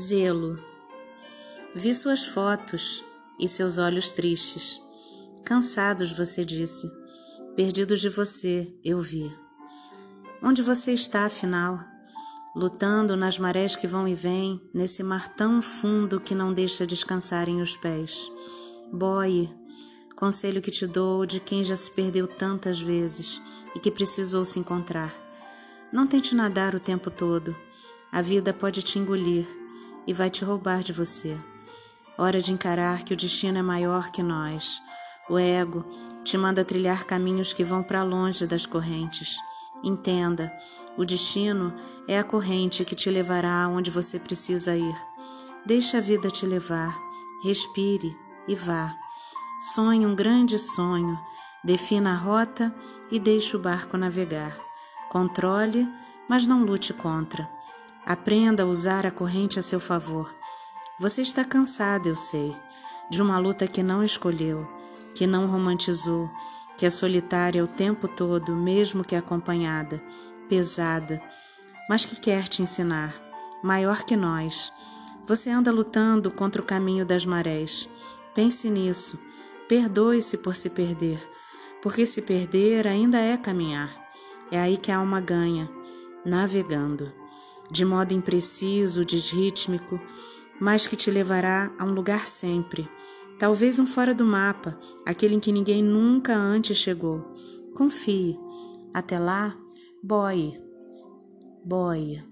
Zelo. Vi suas fotos e seus olhos tristes. Cansados, você disse. Perdidos de você, eu vi. Onde você está, afinal? Lutando nas marés que vão e vêm, nesse mar tão fundo que não deixa descansarem os pés. Boie, conselho que te dou de quem já se perdeu tantas vezes e que precisou se encontrar. Não tente nadar o tempo todo. A vida pode te engolir e vai te roubar de você. Hora de encarar que o destino é maior que nós. O ego te manda trilhar caminhos que vão para longe das correntes. Entenda, o destino é a corrente que te levará aonde você precisa ir. Deixe a vida te levar, respire e vá. Sonhe um grande sonho, defina a rota e deixe o barco navegar. Controle, mas não lute contra. Aprenda a usar a corrente a seu favor. Você está cansado, eu sei, de uma luta que não escolheu, que não romantizou, que é solitária o tempo todo, mesmo que acompanhada, pesada, mas que quer te ensinar, maior que nós. Você anda lutando contra o caminho das marés. Pense nisso. Perdoe-se por se perder, porque se perder ainda é caminhar. É aí que a alma ganha, navegando de modo impreciso, desrítmico, mas que te levará a um lugar sempre. Talvez um fora do mapa, aquele em que ninguém nunca antes chegou. Confie. Até lá, boie. Boie.